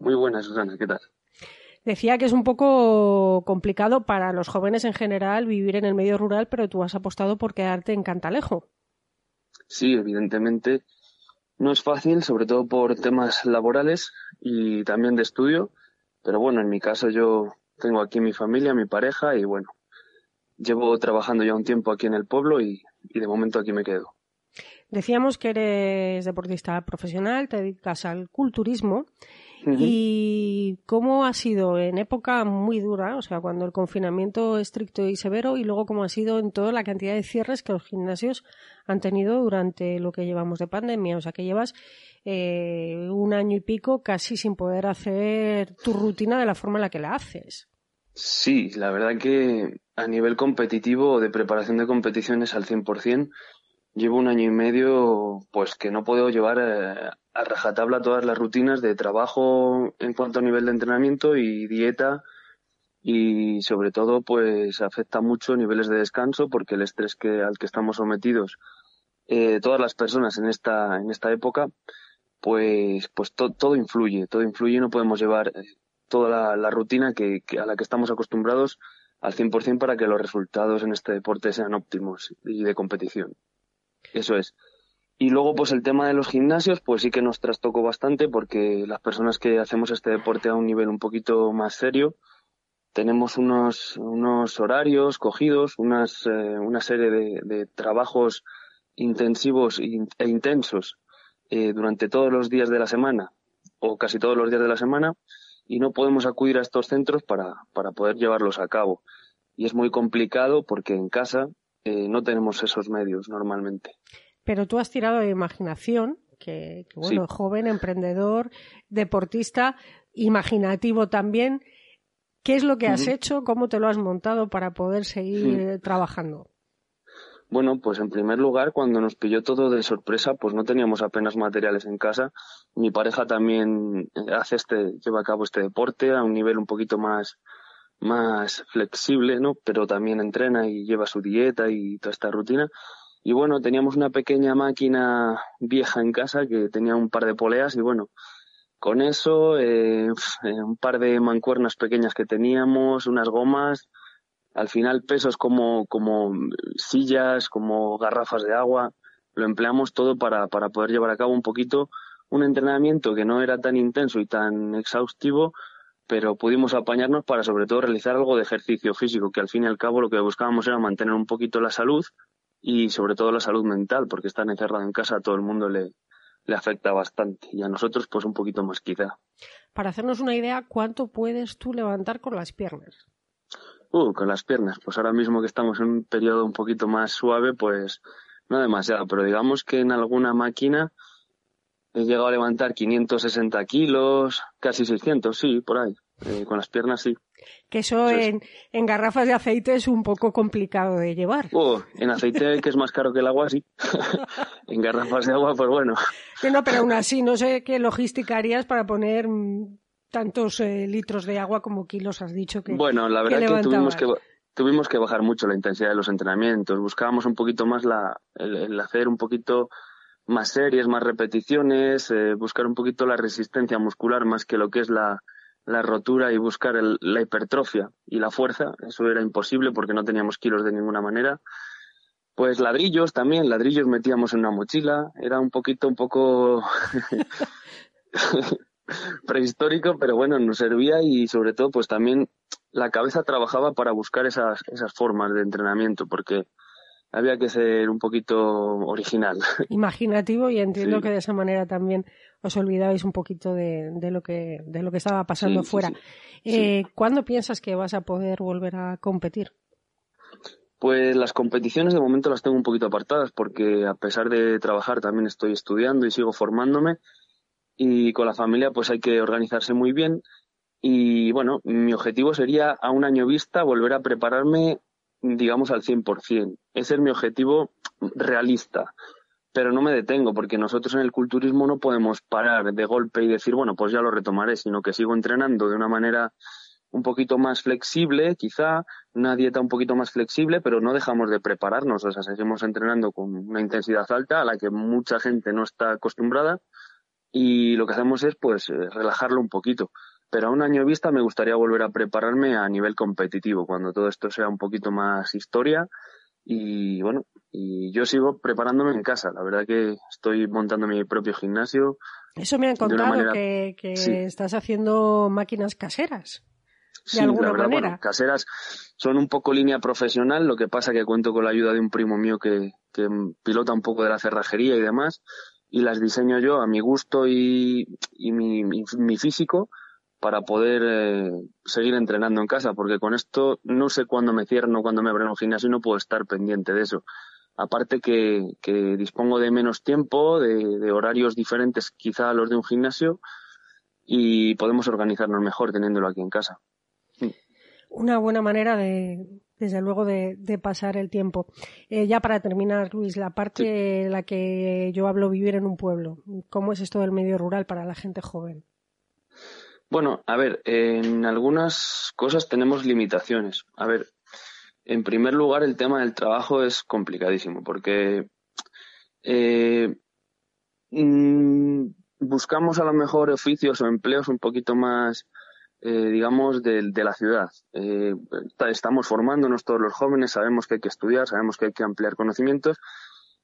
Muy buenas, Susana, ¿qué tal?
Decía que es un poco complicado para los jóvenes en general vivir en el medio rural, pero tú has apostado por quedarte en Cantalejo.
Sí, evidentemente no es fácil, sobre todo por temas laborales y también de estudio, pero bueno, en mi caso yo tengo aquí mi familia, mi pareja y bueno, llevo trabajando ya un tiempo aquí en el pueblo y, y de momento aquí me quedo.
Decíamos que eres deportista profesional, te dedicas al culturismo. ¿Y cómo ha sido en época muy dura, o sea, cuando el confinamiento estricto y severo, y luego cómo ha sido en toda la cantidad de cierres que los gimnasios han tenido durante lo que llevamos de pandemia? O sea, que llevas eh, un año y pico casi sin poder hacer tu rutina de la forma en la que la haces.
Sí, la verdad que a nivel competitivo, de preparación de competiciones al 100%, llevo un año y medio pues que no puedo llevar eh, a rajatabla todas las rutinas de trabajo en cuanto a nivel de entrenamiento y dieta. Y sobre todo pues afecta mucho niveles de descanso porque el estrés que al que estamos sometidos eh, todas las personas en esta en esta época pues pues todo influye todo influye. No podemos llevar eh, toda la, rutina que, a la que estamos acostumbrados al 100% para que los resultados en este deporte sean óptimos y de competición. Eso es. Y luego, pues el tema de los gimnasios, pues sí que nos trastocó bastante porque las personas que hacemos este deporte a un nivel un poquito más serio, tenemos unos, unos horarios cogidos, unas, eh, una serie de, trabajos intensivos e intensos eh, durante todos los días de la semana o casi todos los días de la semana y no podemos acudir a estos centros para, para poder llevarlos a cabo. Y es muy complicado porque en casa eh, no tenemos esos medios normalmente.
Pero tú has tirado de imaginación, que, bueno, joven, emprendedor, deportista, imaginativo también. ¿Qué es lo que has hecho? ¿Cómo te lo has montado para poder seguir trabajando?
Bueno, pues en primer lugar, cuando nos pilló todo de sorpresa, pues no teníamos apenas materiales en casa. Mi pareja también hace este, lleva a cabo este deporte a un nivel un poquito más, más flexible, ¿no? Pero también entrena y lleva su dieta y toda esta rutina. Y bueno, teníamos una pequeña máquina vieja en casa que tenía un par de poleas y bueno, con eso, eh, eh, un par de mancuernas pequeñas que teníamos, unas gomas, al final pesos como, como sillas, como garrafas de agua, lo empleamos todo para, para poder llevar a cabo un poquito un entrenamiento que no era tan intenso y tan exhaustivo, pero pudimos apañarnos para sobre todo realizar algo de ejercicio físico, que al fin y al cabo lo que buscábamos era mantener un poquito la salud y sobre todo la salud mental, porque estar encerrado en casa a todo el mundo le, le afecta bastante y a nosotros pues un poquito más quizá.
Para hacernos una idea, ¿cuánto puedes tú levantar con las piernas?
Uh, con las piernas, pues ahora mismo que estamos en un periodo un poquito más suave, pues no demasiado, pero digamos que en alguna máquina He llegado a levantar 560 kilos, casi 600, sí, por ahí. Eh, con las piernas sí.
Que eso, en, en, garrafas de aceite es un poco complicado de llevar.
Oh, en aceite, que es más caro que el agua, sí. en garrafas de agua, pues bueno.
Que no, pero aún así, no sé qué logística harías para poner mm, tantos eh, litros de agua como kilos has dicho que.
Bueno, la verdad que, tuvimos que tuvimos que bajar mucho la intensidad de los entrenamientos. Buscábamos un poquito más la, el hacer un poquito más series, más repeticiones, eh, buscar un poquito la resistencia muscular más que lo que es la, la rotura y buscar el, la hipertrofia y la fuerza. Eso era imposible porque no teníamos kilos de ninguna manera. Pues ladrillos también, ladrillos metíamos en una mochila. Era un poquito, un poco prehistórico, pero bueno, nos servía y sobre todo pues también la cabeza trabajaba para buscar esas, esas formas de entrenamiento porque había que ser un poquito original.
Imaginativo y entiendo que de esa manera también os olvidabais un poquito de, de lo que de lo que estaba pasando fuera. eh, ¿Cuándo piensas que vas a poder volver a competir?
Pues las competiciones de momento las tengo un poquito apartadas porque a pesar de trabajar también estoy estudiando y sigo formándome y con la familia pues hay que organizarse muy bien y bueno, mi objetivo sería a un año vista volver a prepararme, digamos, al 100%. Ese es mi objetivo realista. Pero no me detengo, porque nosotros en el culturismo no podemos parar de golpe y decir, bueno, pues ya lo retomaré, sino que sigo entrenando de una manera un poquito más flexible, quizá, una dieta un poquito más flexible, pero no dejamos de prepararnos, o sea, seguimos entrenando con una intensidad alta a la que mucha gente no está acostumbrada y lo que hacemos es pues eh, relajarlo un poquito. Pero a un año vista me gustaría volver a prepararme a nivel competitivo, cuando todo esto sea un poquito más historia. Y bueno, y yo sigo preparándome en casa. La verdad que estoy montando mi propio gimnasio.
Eso me han contado que, estás haciendo máquinas caseras. De alguna manera.
caseras son un poco línea profesional, lo que pasa que cuento con la ayuda de un primo mío que, que pilota un poco de la cerrajería y demás, y las diseño yo a mi gusto y, y mi, mi físico para poder eh, seguir entrenando en casa, porque con esto no sé cuándo me cierro, cuándo me abren un gimnasio y no puedo estar pendiente de eso. Aparte que, que dispongo de menos tiempo, de, horarios diferentes quizá a los de un gimnasio y podemos organizarnos mejor teniéndolo aquí en casa.
Una buena manera de, desde luego, de, pasar el tiempo. Eh, ya para terminar, Luis, la parte en la que yo hablo vivir en un pueblo, ¿cómo es esto del medio rural para la gente joven?
Bueno, a ver, en algunas cosas tenemos limitaciones. A ver, en primer lugar, el tema del trabajo es complicadísimo porque eh, mm, buscamos a lo mejor oficios o empleos un poquito más, eh, digamos, de, la ciudad. Eh, estamos formándonos todos los jóvenes, sabemos que hay que estudiar, sabemos que hay que ampliar conocimientos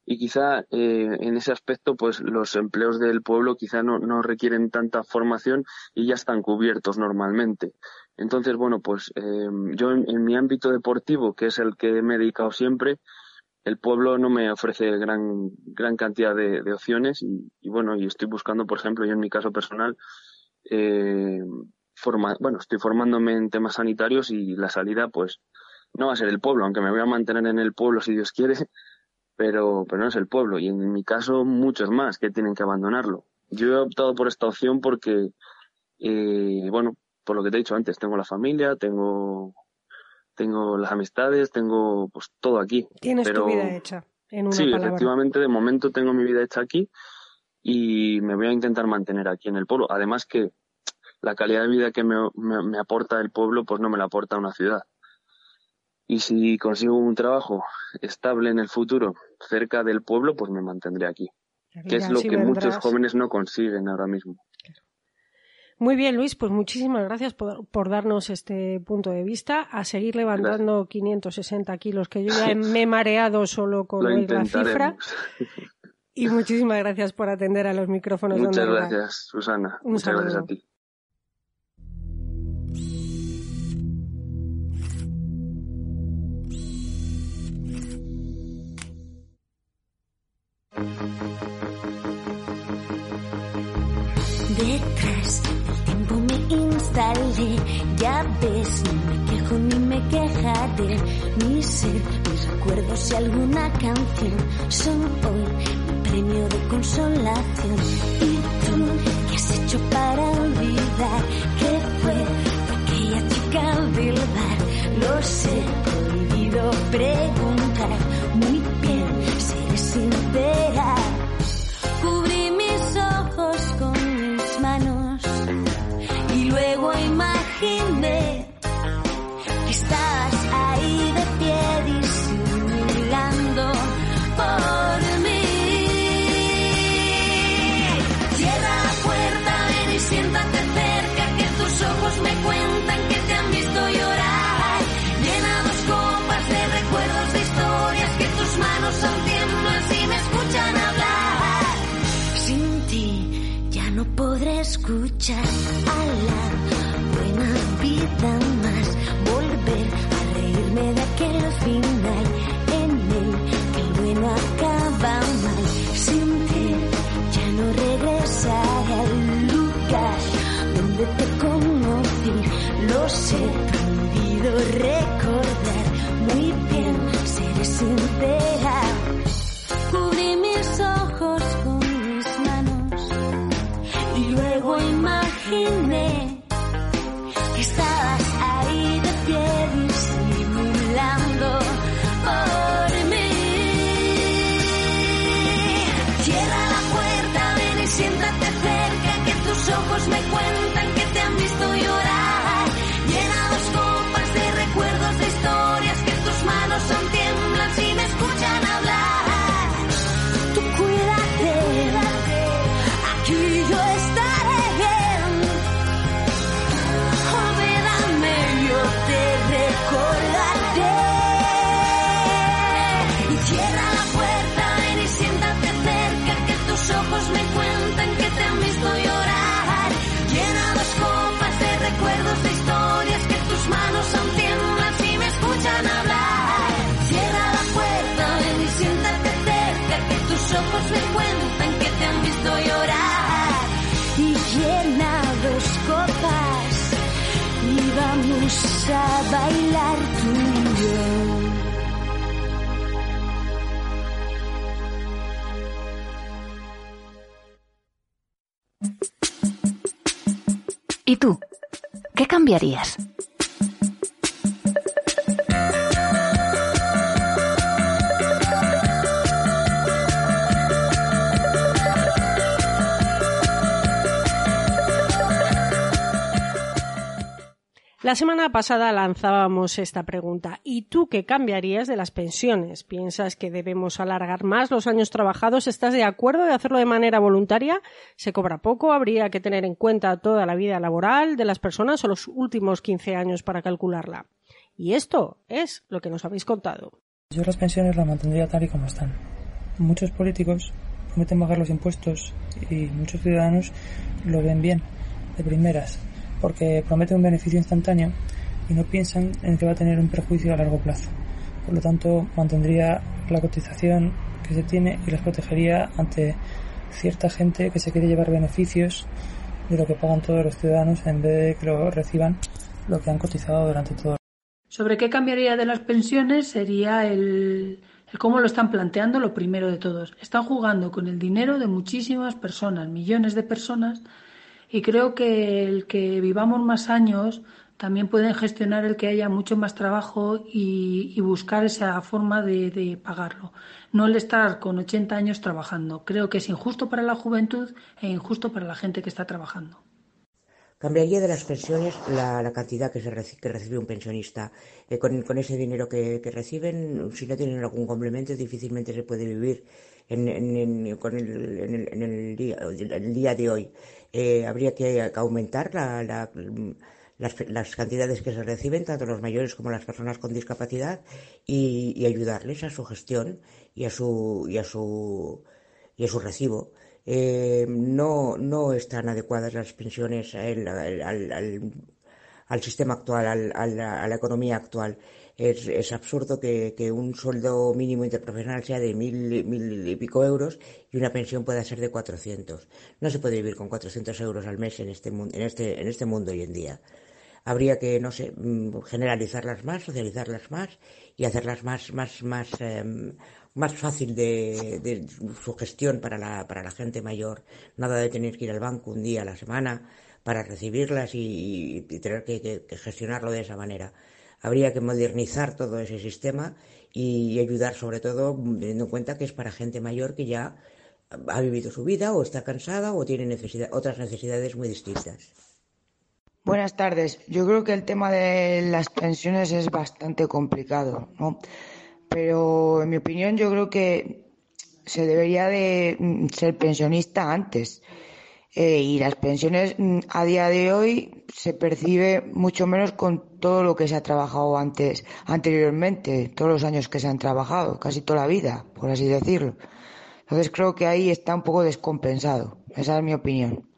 y quizá eh, en ese aspecto pues los empleos del pueblo quizá no, no, requieren tanta formación y ya están cubiertos normalmente. Entonces, bueno, pues eh, yo en, mi ámbito deportivo, que es el que me he dedicado siempre, el pueblo no me ofrece gran, gran cantidad de, opciones y, bueno, y estoy buscando, por ejemplo, yo en mi caso personal, eh, forma, bueno, estoy formándome en temas sanitarios y la salida pues no va a ser el pueblo, aunque me voy a mantener en el pueblo si Dios quiere, pero, pero no es el pueblo. Y en mi caso, muchos más que tienen que abandonarlo. Yo he optado por esta opción porque, eh, bueno, por lo que te he dicho antes, tengo la familia, tengo, tengo las amistades, tengo pues todo aquí.
Tienes tu vida hecha, en una
Sí, efectivamente, de momento tengo mi vida hecha aquí y me voy a intentar mantener aquí en el pueblo. Además que la calidad de vida que me, me aporta el pueblo, pues no me la aporta una ciudad. Y si consigo un trabajo estable en el futuro cerca del pueblo, pues me mantendré aquí. que es lo que muchos jóvenes no consiguen ahora mismo.
Muy bien, Luis, pues muchísimas gracias por, darnos este punto de vista. A seguir levantando 560 kilos, que yo ya me he mareado solo con la cifra. Y muchísimas gracias por atender a los micrófonos.
Muchas gracias, Susana. Muchas gracias a ti.
Ya ves, no me quejo ni me quejaré. Mi ser, mis recuerdos y alguna canción son hoy mi premio de consolación. ¿Y tú qué has hecho para olvidar que fue aquella chica del bar? Lo sé, prohibido preguntar. Muy bien, seré sincera. A la buena vida más. Volver a reírme de aquel final en el que el bueno acaba mal. Sin ti ya no regresaré al lugar donde te conocí. Lo sé, prohibido recordar. Muy bien, seré sincera. Bailar. ¿Y
tú? ¿Qué cambiarías?
La semana pasada lanzábamos esta pregunta. ¿Y tú qué cambiarías de las pensiones? ¿Piensas que debemos alargar más los años trabajados? ¿Estás de acuerdo de hacerlo de manera voluntaria? ¿Se cobra poco? ¿Habría que tener en cuenta toda la vida laboral de las personas o los últimos 15 años para calcularla? Y esto es lo que nos habéis contado.
Yo las pensiones las mantendría tal y como están. Muchos políticos prometen bajar los impuestos y muchos ciudadanos lo ven bien, de primeras, porque prometen un beneficio instantáneo y no piensan en que va a tener un perjuicio a largo plazo. Por lo tanto, mantendría la cotización que se tiene y las protegería ante cierta gente que se quiere llevar beneficios de lo que pagan todos los ciudadanos en vez de que lo reciban lo que han cotizado durante todo
Sobre qué cambiaría de las pensiones sería el cómo lo están planteando lo primero de todos. Están jugando con el dinero de muchísimas personas, millones de personas, y creo que el que vivamos más años también pueden gestionar el que haya mucho más trabajo y, buscar esa forma de, de pagarlo. No el estar con 80 años trabajando. Creo que es injusto para la juventud e injusto para la gente que está trabajando.
Cambiaría de las pensiones la, la cantidad que, se reci- que recibe un pensionista. Eh, con, ese dinero que, que reciben, si no tienen algún complemento, difícilmente se puede vivir en, en- en- con el, el- el día, el día de hoy. Eh, habría que aumentar la- la- las, las cantidades que se reciben, tanto los mayores como las personas con discapacidad, y, ayudarles a su gestión y a su, y a su, y a su recibo. Eh, no, no están adecuadas las pensiones al, al- al- al- sistema actual, a la economía actual. Es, absurdo que, que un sueldo mínimo interprofesional sea de mil, mil y pico euros y una pensión pueda ser de 400. No se puede vivir con 400 euros al mes en este, en este, en este mundo hoy en día. Habría que, no sé, mm, generalizarlas más, socializarlas más y hacerlas más, más, más, em, más fácil de, de su gestión para la, para la gente mayor. Nada de tener que ir al banco un día a la semana para recibirlas y, tener que gestionarlo de esa manera. Habría que modernizar todo ese sistema y ayudar sobre todo teniendo en cuenta que es para gente mayor que ya ha vivido su vida o está cansada o tiene otras necesidades muy distintas.
Buenas tardes. Yo creo que el tema de las pensiones es bastante complicado, ¿no? Pero en mi opinión yo creo que se debería de mm, ser pensionista antes. Eh, y las pensiones mm, a día de hoy se percibe mucho menos con todo lo que se ha trabajado antes, anteriormente, todos los años que se han trabajado, casi toda la vida, por así decirlo. Entonces creo que ahí está un poco descompensado. Esa es mi opinión.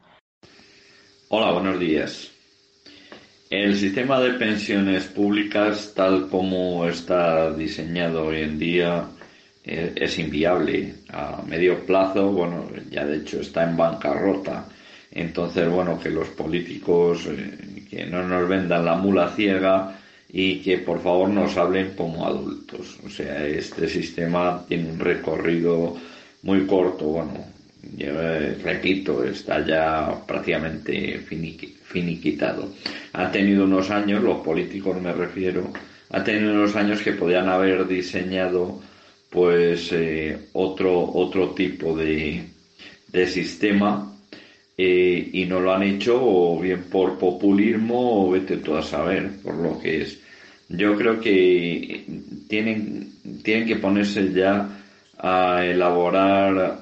Hola, buenos días. El sistema de pensiones públicas, tal como está diseñado hoy en día, eh, es inviable. A medio plazo, bueno, ya de hecho está en bancarrota. Entonces, bueno, que los políticos eh, que no nos vendan la mula ciega y que por favor nos hablen como adultos. O sea, este sistema tiene un recorrido muy corto, bueno, yo, eh, repito, está ya prácticamente finiqui- finiquitado. Ha tenido unos años, los políticos me refiero, ha tenido unos años que podían haber diseñado pues eh, otro otro tipo de, de sistema eh, y no lo han hecho o bien por populismo o vete tú a saber por lo que es. Yo creo que tienen, tienen que ponerse ya a elaborar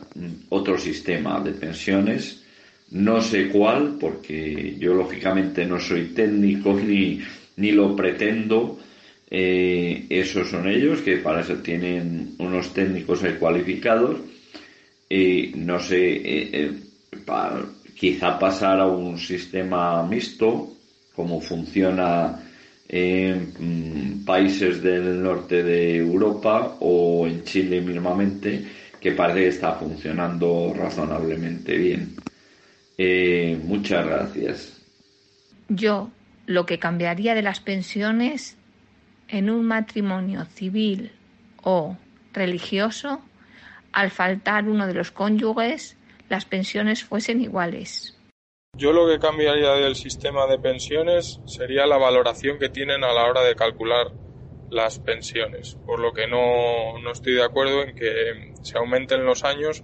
otro sistema de pensiones. No sé cuál, porque yo lógicamente no soy técnico ni, ni lo pretendo. Eh, esos son ellos, que para eso tienen unos técnicos cualificados. Eh, no sé, eh, eh, quizá pasar a un sistema mixto, como funciona en mm, países del norte de Europa o en Chile mismamente, que parece que está funcionando razonablemente bien. Eh, muchas gracias.
Yo lo que cambiaría de las pensiones en un matrimonio civil o religioso, al faltar uno de los cónyuges, las pensiones fuesen iguales.
Yo lo que cambiaría del sistema de pensiones sería la valoración que tienen a la hora de calcular las pensiones, por lo que no, no estoy de acuerdo en que se aumenten los años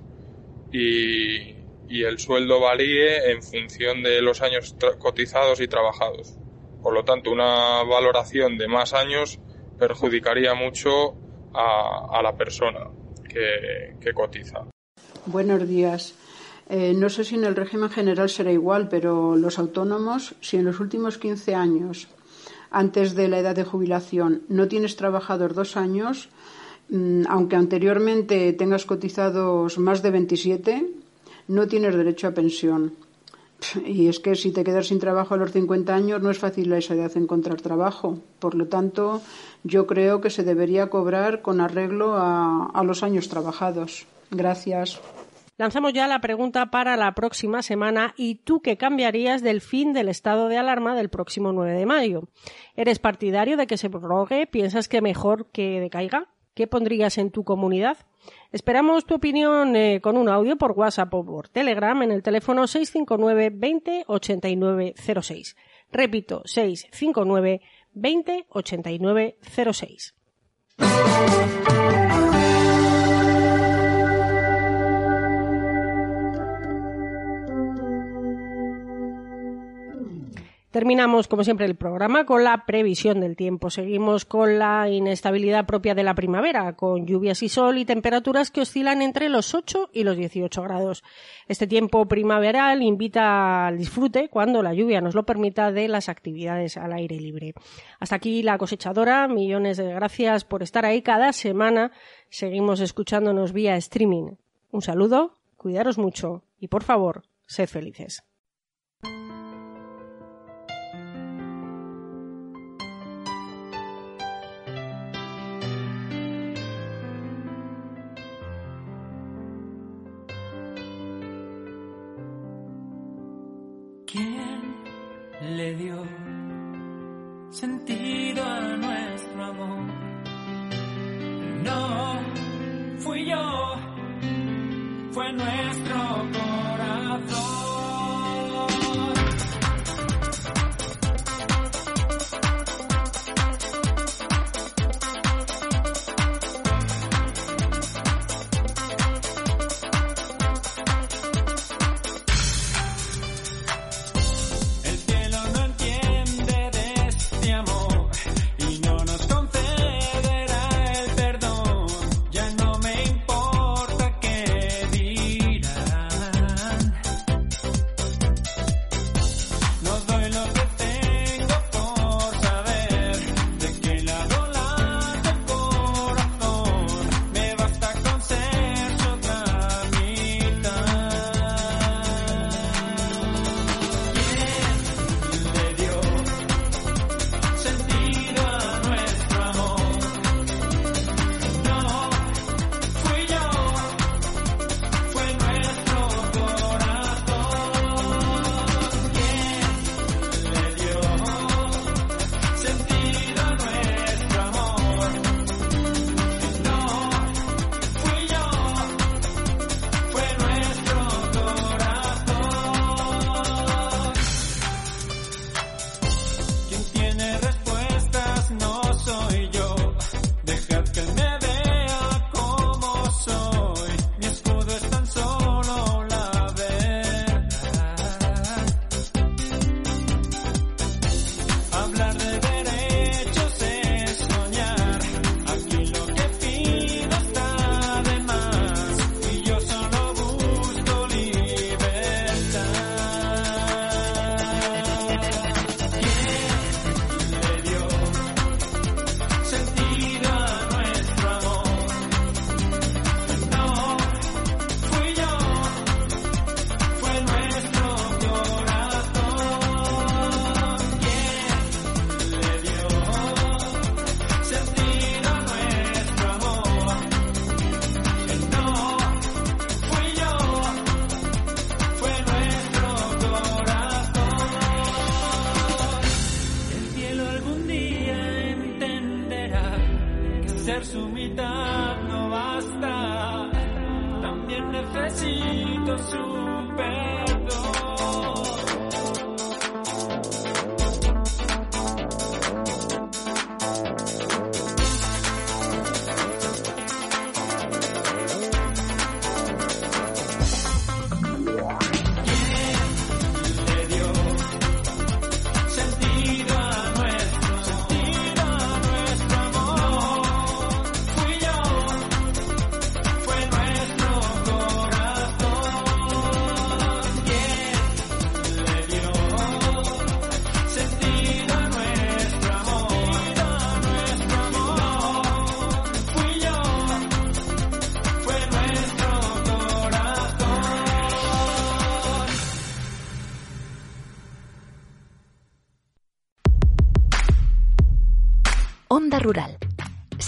y, y el sueldo varíe en función de los años cotizados y trabajados. Por lo tanto, una valoración de más años perjudicaría mucho a, la persona que, cotiza.
Buenos días. Eh, no sé si en el régimen general será igual, pero los autónomos, si en los últimos 15 años, antes de la edad de jubilación, no tienes trabajador dos años, mmm, aunque anteriormente tengas cotizados más de 27, no tienes derecho a pensión. Y es que si te quedas sin trabajo a los 50 años no es fácil a esa edad encontrar trabajo. Por lo tanto, yo creo que se debería cobrar con arreglo a, a los años trabajados. Gracias.
Lanzamos ya la pregunta para la próxima semana. ¿Y tú qué cambiarías del fin del estado de alarma del próximo 9 de mayo? ¿Eres partidario de que se prorrogue? ¿Piensas que mejor que decaiga? ¿Qué pondrías en tu comunidad? Esperamos tu opinión eh, con un audio por WhatsApp o por Telegram en el teléfono 659 20 89 06. Repito, 659 20 89 06. Terminamos, como siempre, el programa con la previsión del tiempo. Seguimos con la inestabilidad propia de la primavera, con lluvias y sol y temperaturas que oscilan entre los 8 y los 18 grados. Este tiempo primaveral invita al disfrute, cuando la lluvia nos lo permita, de las actividades al aire libre. Hasta aquí la cosechadora. Millones de gracias por estar ahí cada semana. Seguimos escuchándonos vía streaming. Un saludo, cuidaros mucho y, por favor, sed felices.
¿Quién le dio sentido a nuestro amor? No fui yo, fue nuestro corazón.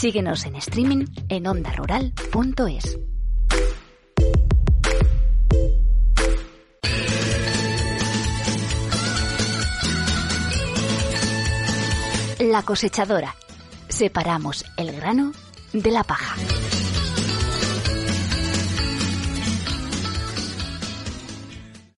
Síguenos en streaming en ondarural.es. La cosechadora. Separamos el grano de la paja.